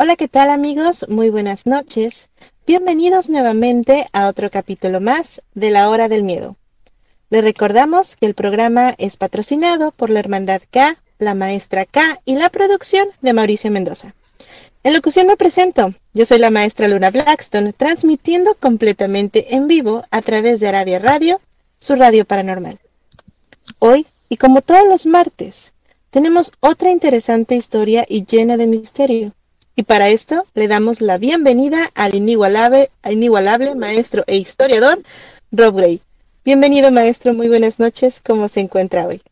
Hola, ¿qué tal amigos? Muy buenas noches. Bienvenidos nuevamente a otro capítulo más de La Hora del Miedo. Les recordamos que el programa es patrocinado por la Hermandad K, la Maestra K y la producción de Mauricio Mendoza. En locución me presento. Yo soy la maestra Luna Blackstone, transmitiendo completamente en vivo a través de Aradia Radio, su radio paranormal. Hoy, y como todos los martes, tenemos otra interesante historia y llena de misterio. Y para esto le damos la bienvenida al inigualable, al inigualable maestro e historiador Rob Gray. Bienvenido maestro, muy buenas noches, ¿cómo se encuentra hoy?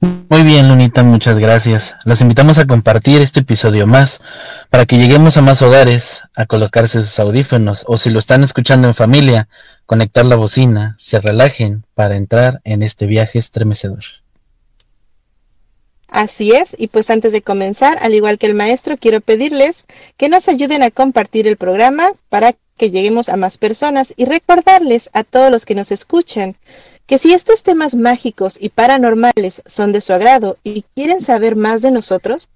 Muy bien, Lunita, muchas gracias. Los invitamos a compartir este episodio más para que lleguemos a más hogares, a colocarse sus audífonos o si lo están escuchando en familia, conectar la bocina, se relajen para entrar en este viaje estremecedor. Así es, y pues antes de comenzar, al igual que el maestro, quiero pedirles que nos ayuden a compartir el programa para que lleguemos a más personas y recordarles a todos los que nos escuchan que si estos temas mágicos y paranormales son de su agrado y quieren saber más de nosotros,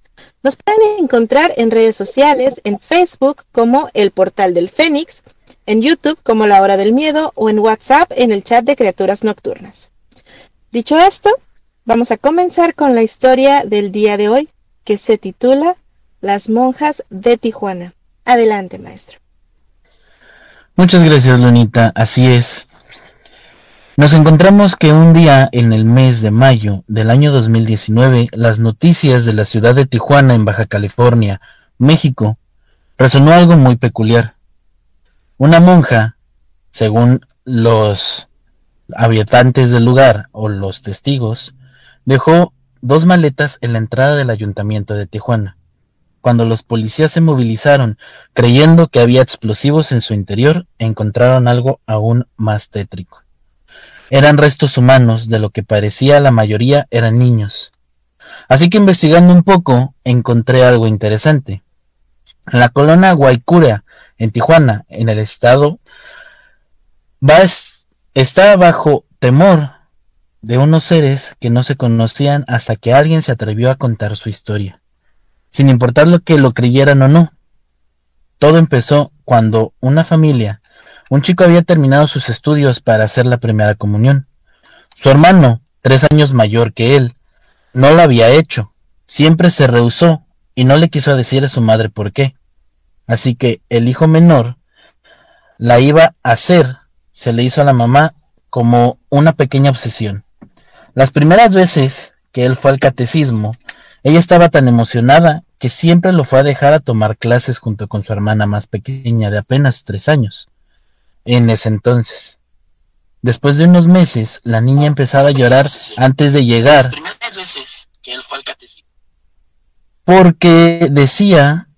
nos pueden encontrar en redes sociales, en Facebook como el Portal del Fénix, en YouTube como La Hora del Miedo o en WhatsApp en el chat de Criaturas Nocturnas. Dicho esto, vamos a comenzar con la historia del día de hoy, que se titula Las monjas de Tijuana. Adelante, maestro. Muchas gracias, Lunita. Así es. Nos encontramos que un día en el mes de mayo del año 2019, las noticias de la ciudad de Tijuana, en Baja California, México, resonó algo muy peculiar. Una monja, según los habitantes del lugar o los testigos, dejó dos maletas en la entrada del ayuntamiento de Tijuana. Cuando los policías se movilizaron creyendo que había explosivos en su interior, encontraron algo aún más tétrico. Eran restos humanos, de lo que parecía la mayoría eran niños. Así que investigando un poco, encontré algo interesante. La colonia Guaycura, en Tijuana, en el estado, va está bajo temor de unos seres que no se conocían hasta que alguien se atrevió a contar su historia, sin importar lo que lo creyeran o no. Todo empezó cuando una familia, un chico había terminado sus estudios para hacer la primera comunión. Su hermano, tres años mayor que él, no lo había hecho, siempre se rehusó y no le quiso decir a su madre por qué. Así que el hijo menor la iba a hacer, se le hizo a la mamá como una pequeña obsesión. Las primeras veces que él fue al catecismo, ella estaba tan emocionada que siempre lo fue a dejar a tomar clases junto con su hermana más pequeña de apenas tres años. En ese entonces. Después de unos meses, la niña empezaba a llorar antes de llegar. Las primeras veces que él fue al catecismo. Porque decía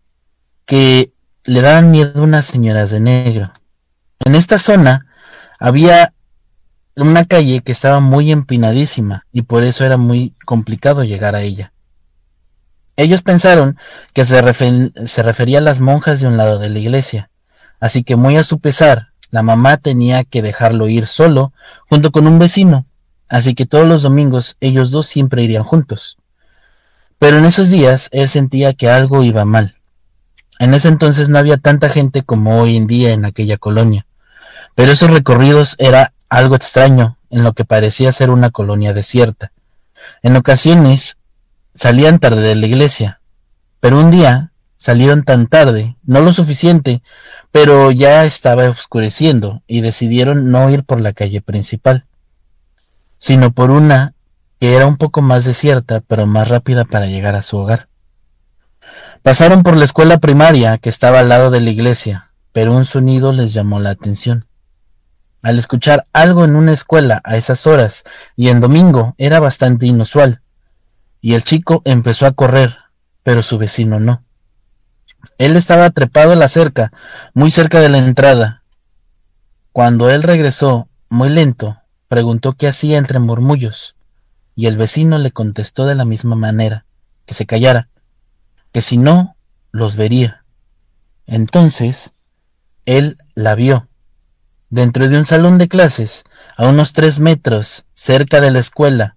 que le daban miedo unas señoras de negro. En esta zona había una calle que estaba muy empinadísima y por eso era muy complicado llegar a ella. Ellos pensaron que se, refer se refería a las monjas de un lado de la iglesia, así que muy a su pesar, la mamá tenía que dejarlo ir solo junto con un vecino, así que todos los domingos ellos dos siempre irían juntos. Pero en esos días él sentía que algo iba mal. En ese entonces no había tanta gente como hoy en día en aquella colonia, pero esos recorridos era algo extraño en lo que parecía ser una colonia desierta. En ocasiones salían tarde de la iglesia, pero un día salieron tan tarde, no lo suficiente, pero ya estaba oscureciendo y decidieron no ir por la calle principal, sino por una que era un poco más desierta, pero más rápida para llegar a su hogar. Pasaron por la escuela primaria que estaba al lado de la iglesia, pero un sonido les llamó la atención. Al escuchar algo en una escuela a esas horas y en domingo era bastante inusual, y el chico empezó a correr, pero su vecino no. Él estaba trepado a la cerca, muy cerca de la entrada. Cuando él regresó, muy lento, preguntó qué hacía entre murmullos, y el vecino le contestó de la misma manera, que se callara, que si no, los vería. Entonces, él la vio, dentro de un salón de clases, a unos tres metros, cerca de la escuela,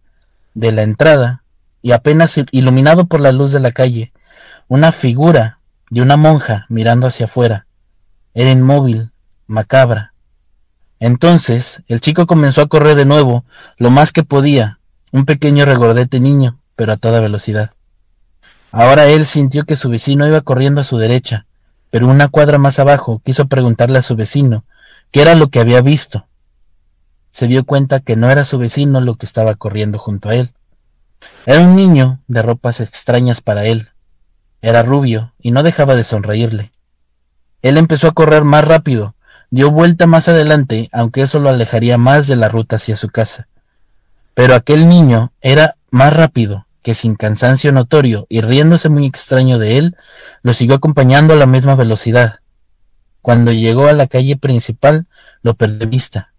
de la entrada, y apenas iluminado por la luz de la calle, una figura de una monja mirando hacia afuera. Era inmóvil, macabra. Entonces el chico comenzó a correr de nuevo, lo más que podía, un pequeño regordete niño, pero a toda velocidad. Ahora él sintió que su vecino iba corriendo a su derecha, pero una cuadra más abajo quiso preguntarle a su vecino qué era lo que había visto. Se dio cuenta que no era su vecino lo que estaba corriendo junto a él. Era un niño de ropas extrañas para él, era rubio y no dejaba de sonreírle. Él empezó a correr más rápido, dio vuelta más adelante, aunque eso lo alejaría más de la ruta hacia su casa. Pero aquel niño era más rápido, que sin cansancio notorio y riéndose muy extraño de él, lo siguió acompañando a la misma velocidad. Cuando llegó a la calle principal, lo perdió vista.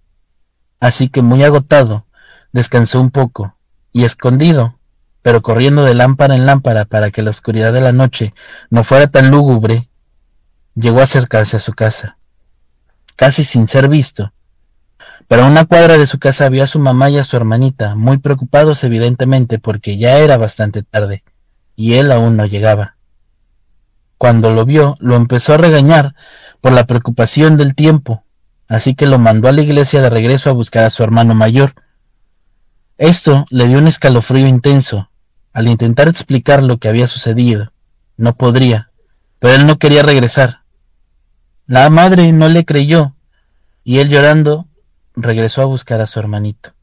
Así que muy agotado, descansó un poco, y escondido, pero corriendo de lámpara en lámpara para que la oscuridad de la noche no fuera tan lúgubre, llegó a acercarse a su casa, casi sin ser visto. Pero a una cuadra de su casa vio a su mamá y a su hermanita, muy preocupados evidentemente porque ya era bastante tarde, y él aún no llegaba. Cuando lo vio, lo empezó a regañar por la preocupación del tiempo, así que lo mandó a la iglesia de regreso a buscar a su hermano mayor. Esto le dio un escalofrío intenso, al intentar explicar lo que había sucedido. No podría, pero él no quería regresar. La madre no le creyó, y él llorando regresó a buscar a su hermanito.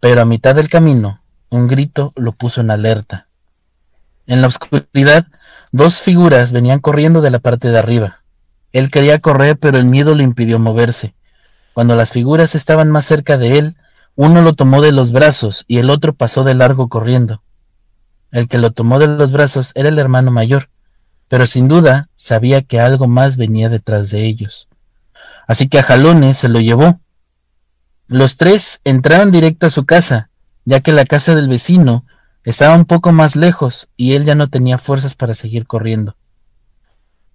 Pero a mitad del camino, un grito lo puso en alerta. En la oscuridad, dos figuras venían corriendo de la parte de arriba. Él quería correr, pero el miedo le impidió moverse. Cuando las figuras estaban más cerca de él, uno lo tomó de los brazos y el otro pasó de largo corriendo. El que lo tomó de los brazos era el hermano mayor, pero sin duda sabía que algo más venía detrás de ellos. Así que a jalones se lo llevó. Los tres entraron directo a su casa, ya que la casa del vecino estaba un poco más lejos y él ya no tenía fuerzas para seguir corriendo.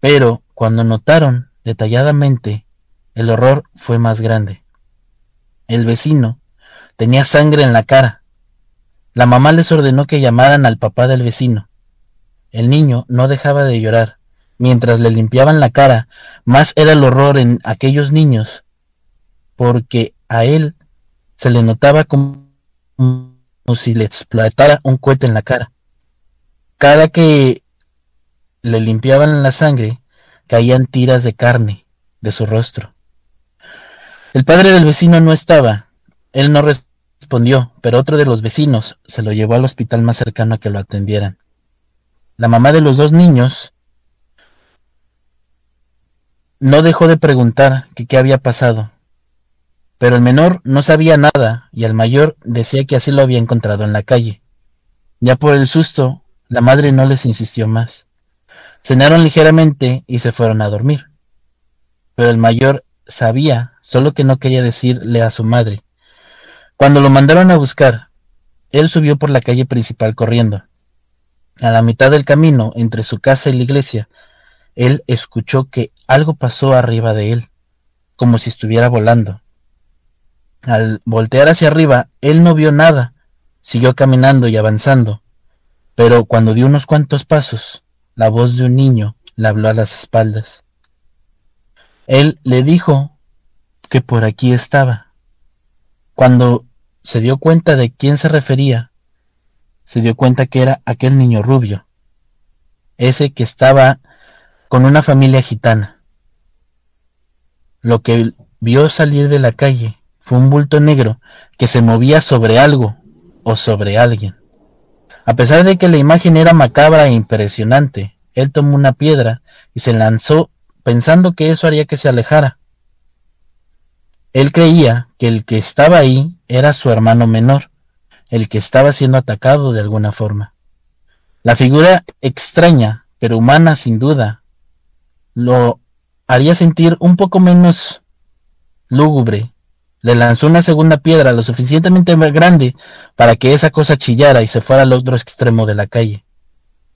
Pero cuando notaron detalladamente, el horror fue más grande. El vecino Tenía sangre en la cara. La mamá les ordenó que llamaran al papá del vecino. El niño no dejaba de llorar. Mientras le limpiaban la cara, más era el horror en aquellos niños, porque a él se le notaba como, si le explotara un cohete en la cara. Cada que le limpiaban la sangre, caían tiras de carne de su rostro. El padre del vecino no estaba, él no respondió, pero otro de los vecinos se lo llevó al hospital más cercano a que lo atendieran. La mamá de los dos niños no dejó de preguntar que qué había pasado, pero el menor no sabía nada y el mayor decía que así lo había encontrado en la calle. Ya por el susto, la madre no les insistió más. Cenaron ligeramente y se fueron a dormir. Pero el mayor sabía, solo que no quería decirle a su madre, cuando lo mandaron a buscar, él subió por la calle principal corriendo. A la mitad del camino, entre su casa y la iglesia, él escuchó que algo pasó arriba de él, como si estuviera volando. Al voltear hacia arriba, él no vio nada, siguió caminando y avanzando, pero cuando dio unos cuantos pasos, la voz de un niño le habló a las espaldas. Él le dijo que por aquí estaba. Cuando se dio cuenta de quién se refería, se dio cuenta que era aquel niño rubio, ese que estaba con una familia gitana. Lo que vio salir de la calle fue un bulto negro que se movía sobre algo o sobre alguien. A pesar de que la imagen era macabra e impresionante, él tomó una piedra y se lanzó pensando que eso haría que se alejara. Él creía que el que estaba ahí era su hermano menor, el que estaba siendo atacado de alguna forma. La figura extraña, pero humana sin duda, lo haría sentir un poco menos lúgubre. Le lanzó una segunda piedra lo suficientemente grande para que esa cosa chillara y se fuera al otro extremo de la calle.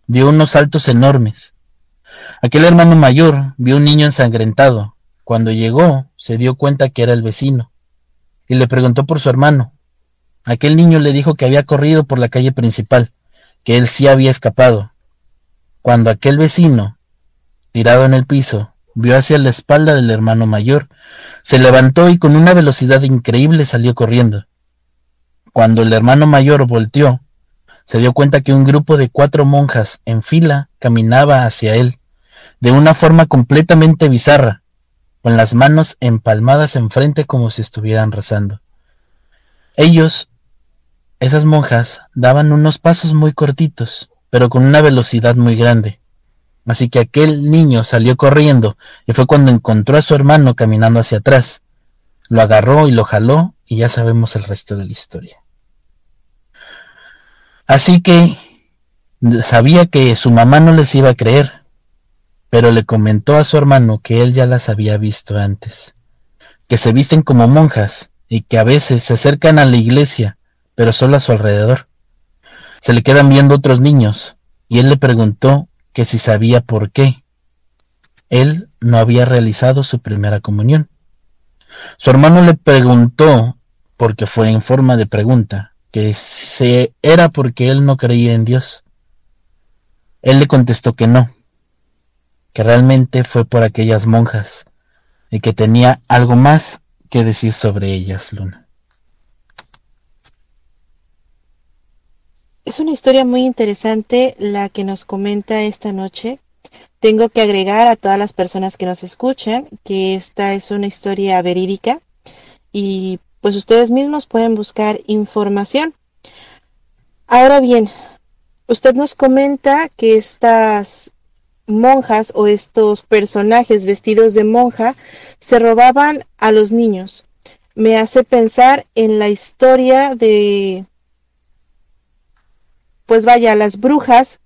Dio unos saltos enormes. Aquel hermano mayor vio un niño ensangrentado. Cuando llegó, se dio cuenta que era el vecino y le preguntó por su hermano. Aquel niño le dijo que había corrido por la calle principal, que él sí había escapado. Cuando aquel vecino tirado en el piso, vio hacia la espalda del hermano mayor, se levantó y con una velocidad increíble salió corriendo. Cuando el hermano mayor volteó, se dio cuenta que un grupo de cuatro monjas en fila caminaba hacia él, de una forma completamente bizarra, con las manos empalmadas enfrente como si estuvieran rezando. Ellos, esas monjas, daban unos pasos muy cortitos, pero con una velocidad muy grande. Así que aquel niño salió corriendo y fue cuando encontró a su hermano caminando hacia atrás. Lo agarró y lo jaló y ya sabemos el resto de la historia. Así que sabía que su mamá no les iba a creer, pero le comentó a su hermano que él ya las había visto antes, que se visten como monjas y que a veces se acercan a la iglesia, pero solo a su alrededor. Se le quedan viendo otros niños, y él le preguntó que si sabía por qué. Él no había realizado su primera comunión. Su hermano le preguntó, porque fue en forma de pregunta, que si era porque él no creía en Dios. Él le contestó que no, que realmente fue por aquellas monjas y que tenía algo más que decir sobre ellas, Luna. Es una historia muy interesante la que nos comenta esta noche. Tengo que agregar a todas las personas que nos escuchan que esta es una historia verídica y pues ustedes mismos pueden buscar información. Ahora bien, usted nos comenta que estas monjas o estos personajes vestidos de monja se robaban a los niños. Me hace pensar en la historia de pues vaya, las brujas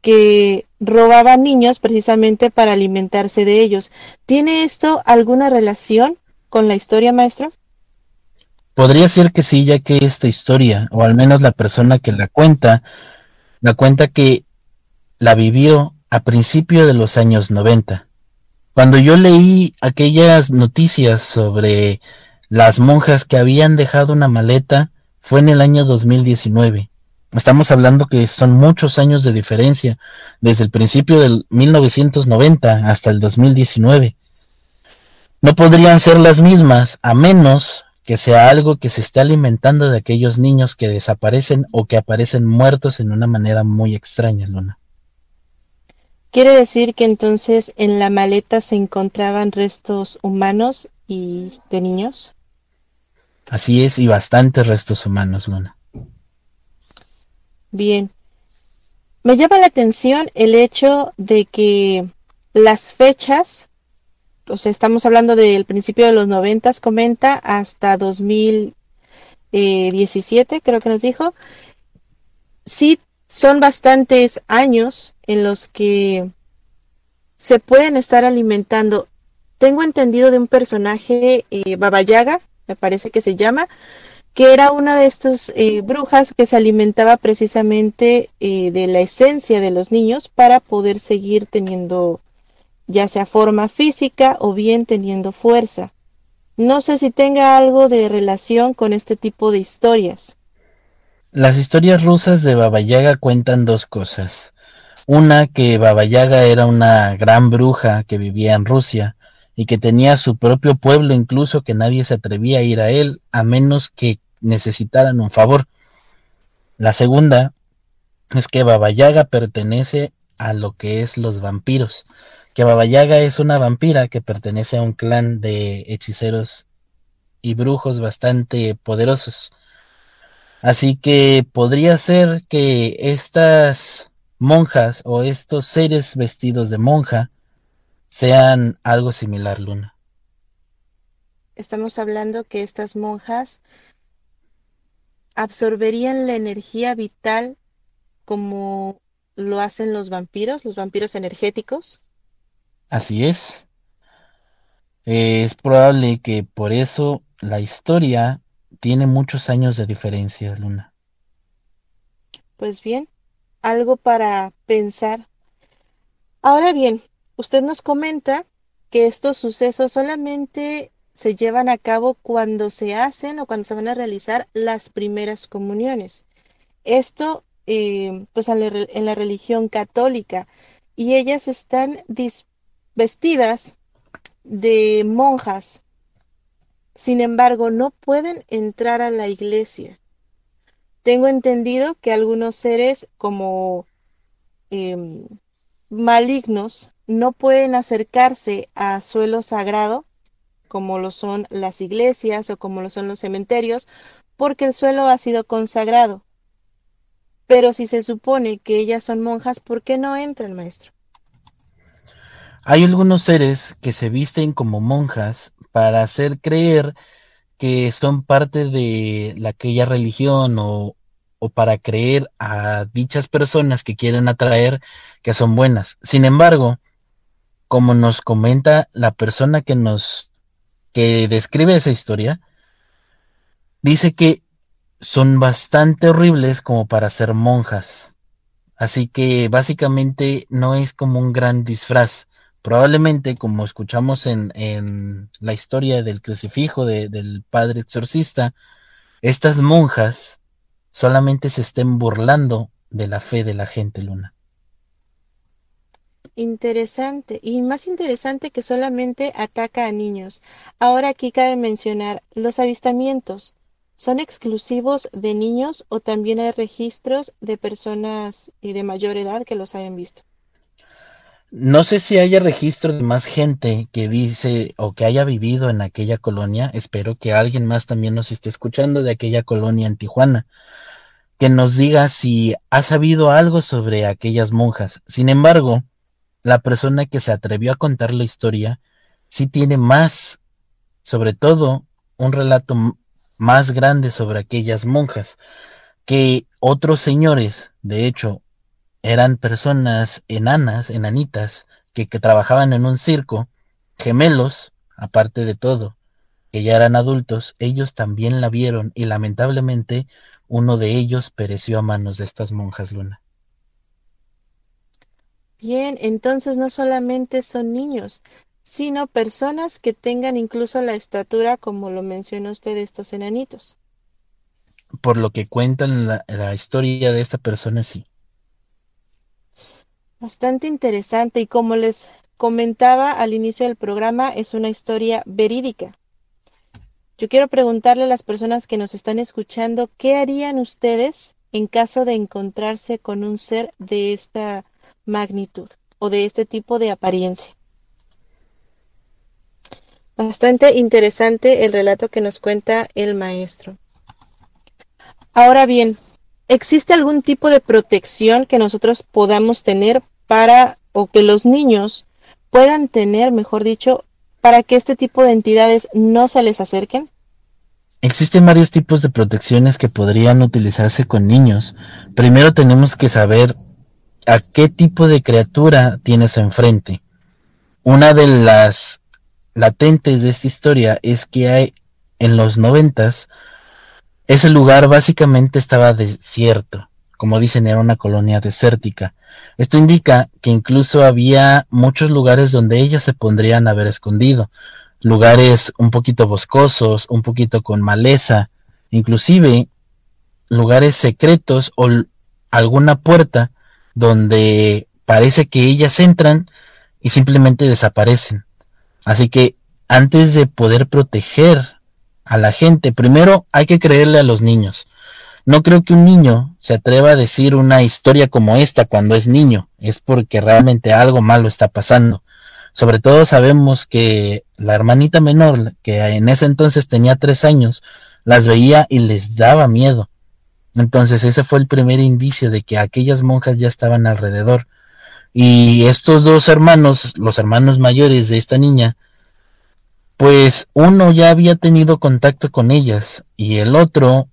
que robaban niños precisamente para alimentarse de ellos. ¿Tiene esto alguna relación con la historia, maestro? Podría ser que sí, ya que esta historia, o al menos la persona que la cuenta, la cuenta que la vivió a principio de los años 90. Cuando yo leí aquellas noticias sobre las monjas que habían dejado una maleta, fue en el año 2019. Estamos hablando que son muchos años de diferencia, desde el principio del 1990 hasta el 2019. No podrían ser las mismas a menos que sea algo que se esté alimentando de aquellos niños que desaparecen o que aparecen muertos en una manera muy extraña, Luna. ¿Quiere decir que entonces en la maleta se encontraban restos humanos y de niños? Así es, y bastantes restos humanos, Luna. Bien. Me llama la atención el hecho de que las fechas, o sea, estamos hablando del principio de los noventas, comenta, hasta 2017, creo que nos dijo, sí son bastantes años en los que se pueden estar alimentando. Tengo entendido de un personaje, eh, Babayaga, me parece que se llama, que era una de estas eh, brujas que se alimentaba precisamente eh, de la esencia de los niños para poder seguir teniendo ya sea forma física o bien teniendo fuerza. No sé si tenga algo de relación con este tipo de historias. Las historias rusas de Baba Yaga cuentan dos cosas. Una, que Baba Yaga era una gran bruja que vivía en Rusia y que tenía su propio pueblo, incluso que nadie se atrevía a ir a él a menos que necesitaran un favor. La segunda es que Baba Yaga pertenece a lo que es los vampiros, que Baba Yaga es una vampira que pertenece a un clan de hechiceros y brujos bastante poderosos. Así que podría ser que estas monjas o estos seres vestidos de monja sean algo similar, Luna. Estamos hablando que estas monjas absorberían la energía vital como lo hacen los vampiros, los vampiros energéticos. Así es. Es probable que por eso la historia tiene muchos años de diferencia, Luna. Pues bien, algo para pensar. Ahora bien, usted nos comenta que estos sucesos solamente se llevan a cabo cuando se hacen o cuando se van a realizar las primeras comuniones. Esto eh, pues en la, religión católica y ellas están vestidas de monjas. Sin embargo, no pueden entrar a la iglesia. Tengo entendido que algunos seres como em, malignos no pueden acercarse a suelo sagrado, como lo son las iglesias o como lo son los cementerios, porque el suelo ha sido consagrado. Pero si se supone que ellas son monjas, ¿por qué no entran, maestro? Hay algunos seres que se visten como monjas para hacer creer que son parte de aquella religión o, o para creer a dichas personas que quieren atraer que son buenas. Sin embargo, como nos comenta la persona que nos que describe esa historia, dice que son bastante horribles como para ser monjas. Así que básicamente no es como un gran disfraz. Probablemente, como escuchamos en, en la historia del crucifijo del padre exorcista, estas monjas solamente se estén burlando de la fe de la gente, Luna. Interesante, y más interesante que solamente ataca a niños. Ahora aquí cabe mencionar los avistamientos. ¿Son exclusivos de niños o también hay registros de personas y de mayor edad que los hayan visto? No sé si haya registro de más gente que dice o que haya vivido en aquella colonia. Espero que alguien más también nos esté escuchando de aquella colonia en Tijuana que nos diga si ha sabido algo sobre aquellas monjas. Sin embargo, la persona que se atrevió a contar la historia sí tiene más, sobre todo, un relato más grande sobre aquellas monjas, que otros señores, de hecho, eran personas enanas, enanitas, que, trabajaban en un circo, gemelos, aparte de todo, que ya eran adultos, ellos también la vieron y lamentablemente uno de ellos pereció a manos de estas monjas Luna. Bien, entonces no solamente son niños, sino personas que tengan incluso la estatura, como lo menciona usted, estos enanitos. Por lo que cuentan la, la historia de esta persona, sí. Bastante interesante y como les comentaba al inicio del programa, es una historia verídica. Yo quiero preguntarle a las personas que nos están escuchando, ¿qué harían ustedes en caso de encontrarse con un ser de esta magnitud o de este tipo de apariencia? Bastante interesante el relato que nos cuenta el maestro. Ahora bien, ¿existe algún tipo de protección que nosotros podamos tener para, o que los niños puedan tener, mejor dicho, para que este tipo de entidades no se les acerquen? Existen varios tipos de protecciones que podrían utilizarse con niños. Primero tenemos que saber a qué tipo de criatura tienes enfrente. Una de las latentes de esta historia es que hay en los noventas ese lugar básicamente estaba desierto. como dicen, era una colonia desértica. Esto indica que incluso había muchos lugares donde ellas se pondrían a haber escondido, lugares un poquito boscosos, un poquito con maleza, inclusive lugares secretos o alguna puerta donde parece que ellas entran y simplemente desaparecen. Así que antes de poder proteger a la gente, primero hay que creerle a los niños. No creo que un niño se atreva a decir una historia como esta cuando es niño, es porque realmente algo malo está pasando. Sobre todo sabemos que la hermanita menor, que en ese entonces tenía tres años, las veía y les daba miedo. Entonces ese fue el primer indicio de que aquellas monjas ya estaban alrededor. Y estos dos hermanos, los hermanos mayores de esta niña, pues uno ya había tenido contacto con ellas y el otro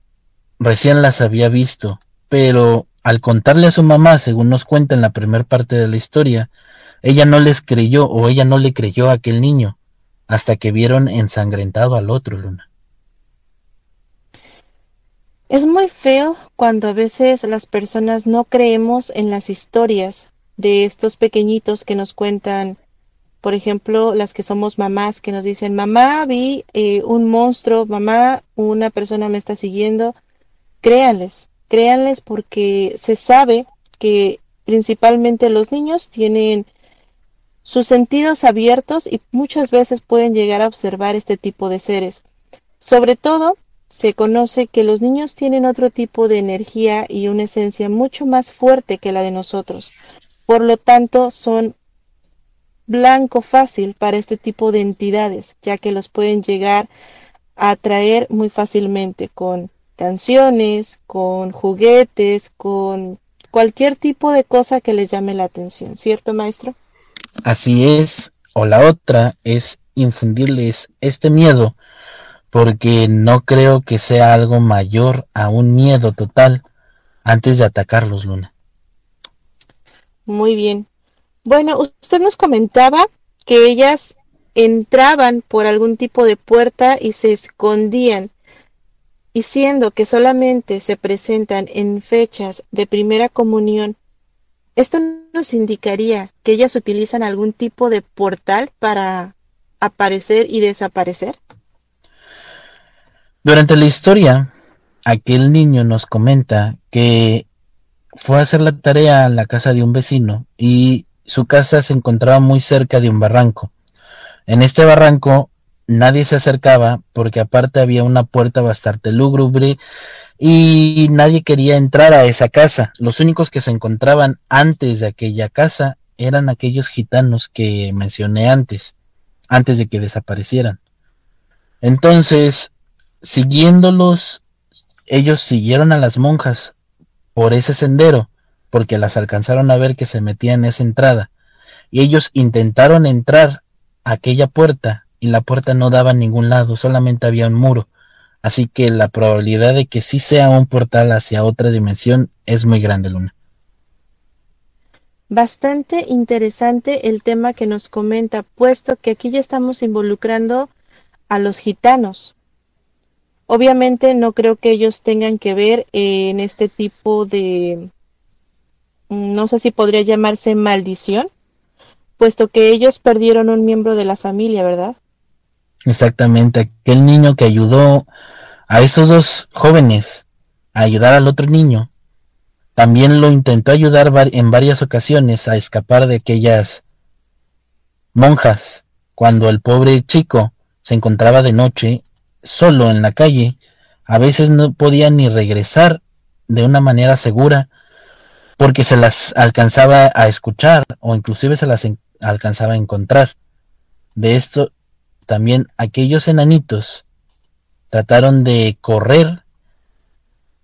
recién las había visto, pero al contarle a su mamá, según nos cuenta en la primera parte de la historia, ella no les creyó o ella no le creyó a aquel niño, hasta que vieron ensangrentado al otro, Luna. Es muy feo cuando a veces las personas no creemos en las historias de estos pequeñitos que nos cuentan, por ejemplo, las que somos mamás, que nos dicen, mamá, vi eh, un monstruo, mamá, una persona me está siguiendo, créanles, créanles porque se sabe que principalmente los niños tienen sus sentidos abiertos y muchas veces pueden llegar a observar este tipo de seres. Sobre todo, se conoce que los niños tienen otro tipo de energía y una esencia mucho más fuerte que la de nosotros. Por lo tanto, son blanco fácil para este tipo de entidades, ya que los pueden llegar a atraer muy fácilmente con canciones, con juguetes, con cualquier tipo de cosa que les llame la atención, ¿cierto, maestro? Así es, o la otra es infundirles este miedo, porque no creo que sea algo mayor a un miedo total antes de atacarlos, Luna. Muy bien. Bueno, usted nos comentaba que ellas entraban por algún tipo de puerta y se escondían y siendo que solamente se presentan en fechas de primera comunión, esto nos indicaría que ellas utilizan algún tipo de portal para aparecer y desaparecer. Durante la historia, aquel niño nos comenta que fue a hacer la tarea a la casa de un vecino y su casa se encontraba muy cerca de un barranco. En este barranco nadie se acercaba porque aparte había una puerta bastante lúgubre y nadie quería entrar a esa casa. Los únicos que se encontraban antes de aquella casa eran aquellos gitanos que mencioné antes, antes de que desaparecieran. Entonces, siguiéndolos, ellos siguieron a las monjas por ese sendero, porque las alcanzaron a ver que se metían en esa entrada, y ellos intentaron entrar a aquella puerta y la puerta no daba a ningún lado, solamente había un muro. Así que la probabilidad de que sí sea un portal hacia otra dimensión es muy grande, Luna. Bastante interesante el tema que nos comenta, puesto que aquí ya estamos involucrando a los gitanos. Obviamente no creo que ellos tengan que ver en este tipo de, no sé si podría llamarse maldición, puesto que ellos perdieron un miembro de la familia, ¿verdad? Exactamente, aquel niño que ayudó a estos dos jóvenes a ayudar al otro niño, también lo intentó ayudar en varias ocasiones a escapar de aquellas monjas cuando el pobre chico se encontraba de noche solo en la calle, a veces no podía ni regresar de una manera segura porque se las alcanzaba a escuchar o inclusive se las alcanzaba a encontrar. De esto también aquellos enanitos trataron de correr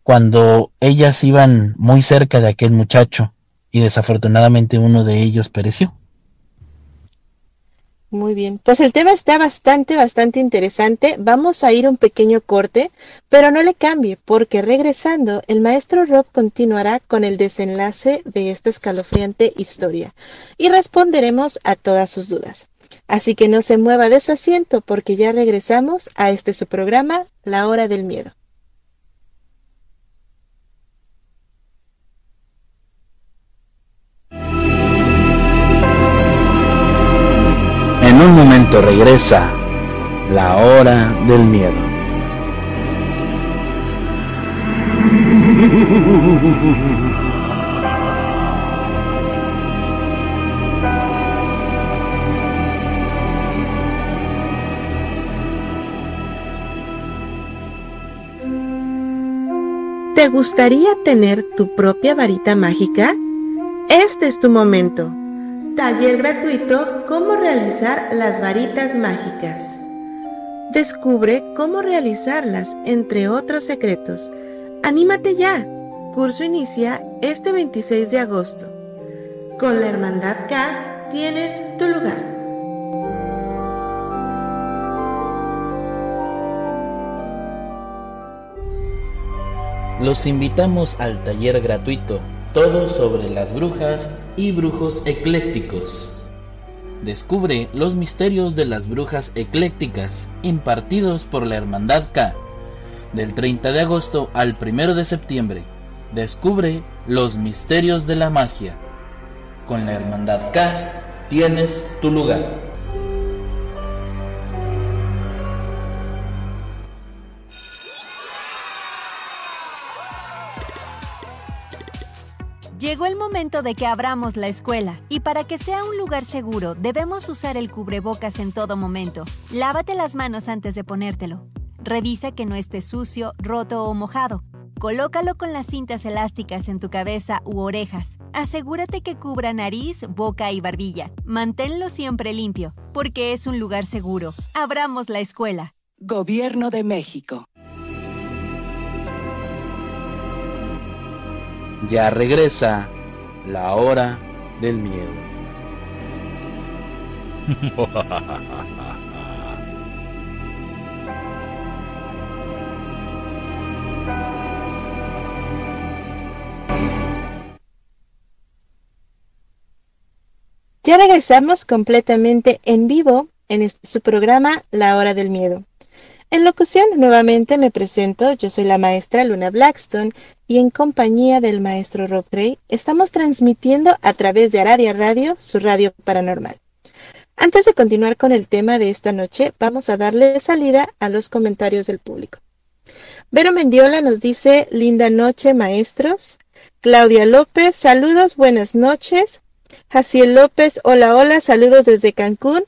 cuando ellas iban muy cerca de aquel muchacho y desafortunadamente uno de ellos pereció. Muy bien, pues el tema está bastante, bastante interesante. Vamos a ir un pequeño corte, pero no le cambie, porque regresando, el maestro Rob continuará con el desenlace de esta escalofriante historia y responderemos a todas sus dudas. Así que no se mueva de su asiento porque ya regresamos a este su programa, La Hora del Miedo. Momento regresa la hora del miedo. ¿Te gustaría tener tu propia varita mágica? Este es tu momento. Taller gratuito Cómo realizar las varitas mágicas. Descubre cómo realizarlas, entre otros secretos. ¡Anímate ya! Curso inicia este 26 de agosto. Con la Hermandad K tienes tu lugar. Los invitamos al taller gratuito, todo sobre las brujas y brujos eclécticos. Descubre los misterios de las brujas eclécticas impartidos por la Hermandad K. Del 30 de agosto al 1 de septiembre. Descubre los misterios de la magia. Con la Hermandad K tienes tu lugar. Llegó el momento de que abramos la escuela y para que sea un lugar seguro debemos usar el cubrebocas en todo momento. Lávate las manos antes de ponértelo. Revisa que no esté sucio, roto o mojado. Colócalo con las cintas elásticas en tu cabeza u orejas. Asegúrate que cubra nariz, boca y barbilla. Manténlo siempre limpio, porque es un lugar seguro. Abramos la escuela. Gobierno de México. Ya regresa la hora del miedo. Ya regresamos completamente en vivo en este, su programa La Hora del Miedo. En locución, nuevamente me presento, yo soy la maestra Luna Blackstone y en compañía del maestro Rob Gray estamos transmitiendo a través de Aradia Radio, su radio paranormal. Antes de continuar con el tema de esta noche, vamos a darle salida a los comentarios del público. Vero Mendiola nos dice, linda noche maestros. Claudia López, saludos, buenas noches. Jaciel López, hola, hola, saludos desde Cancún.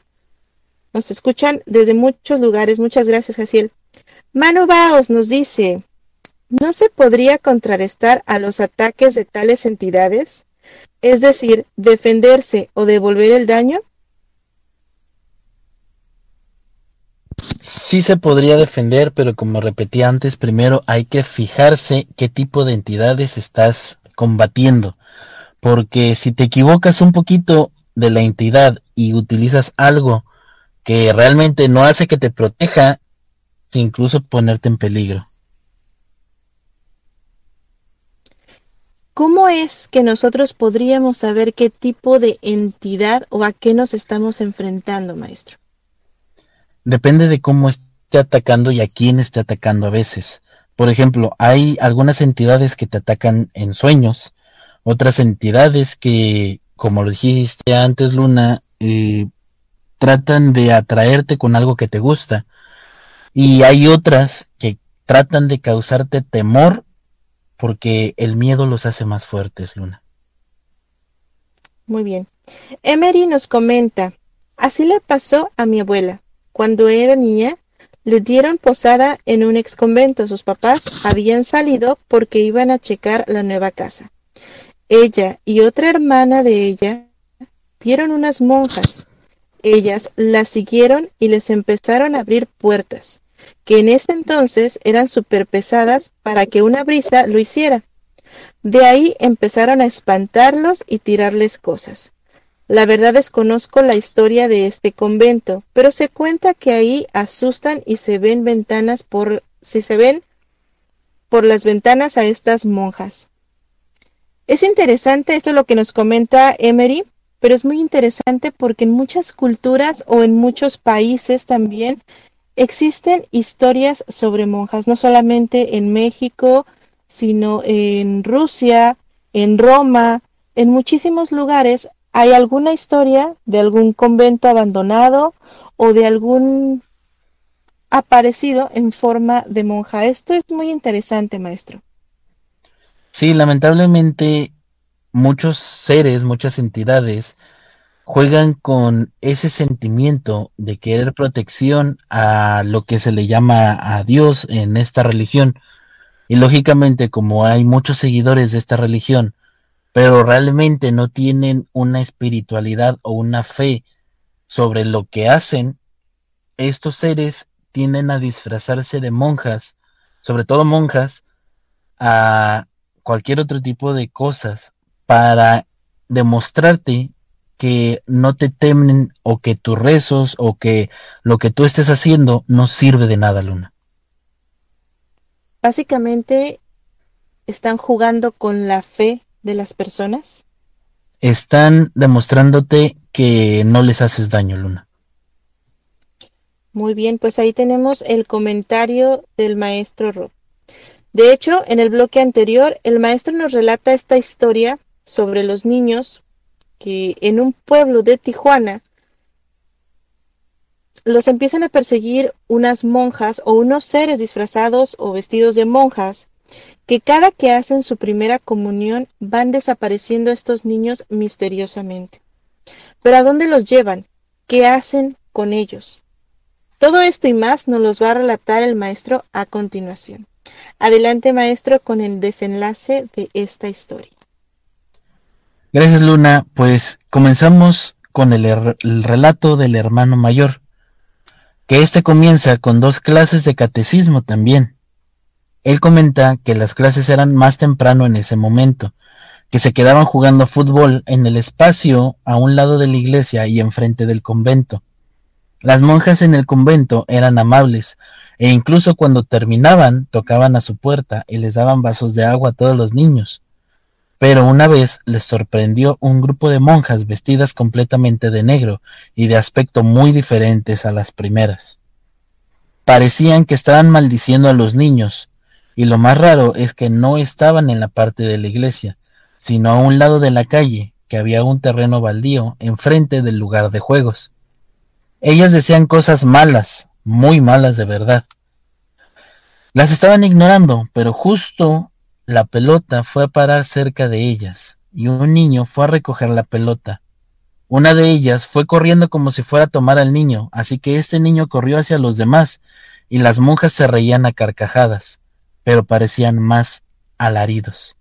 Nos escuchan desde muchos lugares. Muchas gracias, Jaciel. Mano Baos nos dice, ¿no se podría contrarrestar a los ataques de tales entidades? Es decir, defenderse o devolver el daño? Sí se podría defender, pero como repetí antes, primero hay que fijarse qué tipo de entidades estás combatiendo. Porque si te equivocas un poquito de la entidad y utilizas algo que realmente no hace que te proteja, incluso ponerte en peligro. ¿Cómo es que nosotros podríamos saber qué tipo de entidad o a qué nos estamos enfrentando, maestro? Depende de cómo esté atacando y a quién esté atacando a veces. Por ejemplo, hay algunas entidades que te atacan en sueños, otras entidades que, como lo dijiste antes, Luna, eh, tratan de atraerte con algo que te gusta. Y hay otras que tratan de causarte temor porque el miedo los hace más fuertes, Luna. Muy bien. Emery nos comenta, así le pasó a mi abuela. Cuando era niña, le dieron posada en un ex convento. Sus papás habían salido porque iban a checar la nueva casa. Ella y otra hermana de ella vieron unas monjas ellas las siguieron y les empezaron a abrir puertas, que en ese entonces eran súper pesadas para que una brisa lo hiciera. De ahí empezaron a espantarlos y tirarles cosas. La verdad desconozco la historia de este convento, pero se cuenta que ahí asustan y se ven ventanas por si se ven por las ventanas a estas monjas. Es interesante esto lo que nos comenta Emery, pero es muy interesante porque en muchas culturas o en muchos países también existen historias sobre monjas, no solamente en México, sino en Rusia, en Roma, en muchísimos lugares hay alguna historia de algún convento abandonado o de algún aparecido en forma de monja. Esto es muy interesante, maestro. Sí, lamentablemente muchos seres, muchas entidades juegan con ese sentimiento de querer protección a lo que se le llama a Dios en esta religión. Y lógicamente, como hay muchos seguidores de esta religión, pero realmente no tienen una espiritualidad o una fe sobre lo que hacen, estos seres tienden a disfrazarse de monjas, sobre todo monjas, a cualquier otro tipo de cosas para demostrarte que no te temen o que tus rezos o que lo que tú estés haciendo no sirve de nada, Luna. Básicamente están jugando con la fe de las personas. Están demostrándote que no les haces daño, Luna. Muy bien, pues ahí tenemos el comentario del maestro Rob. De hecho, en el bloque anterior, el maestro nos relata esta historia sobre los niños que en un pueblo de Tijuana los empiezan a perseguir unas monjas o unos seres disfrazados o vestidos de monjas que cada que hacen su primera comunión van desapareciendo estos niños misteriosamente. Pero ¿a dónde los llevan? ¿Qué hacen con ellos? Todo esto y más nos los va a relatar el maestro a continuación. Adelante, maestro, con el desenlace de esta historia. Gracias, Luna. Pues comenzamos con el, el relato del hermano mayor, que este comienza con dos clases de catecismo también. Él comenta que las clases eran más temprano en ese momento, que se quedaban jugando fútbol en el espacio a un lado de la iglesia y enfrente del convento. Las monjas en el convento eran amables, e incluso cuando terminaban tocaban a su puerta y les daban vasos de agua a todos los niños. Pero una vez les sorprendió un grupo de monjas vestidas completamente de negro y de aspecto muy diferentes a las primeras. Parecían que estaban maldiciendo a los niños, y lo más raro es que no estaban en la parte de la iglesia, sino a un lado de la calle, que había un terreno baldío enfrente del lugar de juegos. Ellas decían cosas malas, muy malas de verdad. Las estaban ignorando, pero justo la pelota fue a parar cerca de ellas, y un niño fue a recoger la pelota. Una de ellas fue corriendo como si fuera a tomar al niño, así que este niño corrió hacia los demás, y las monjas se reían a carcajadas, pero parecían más alaridos.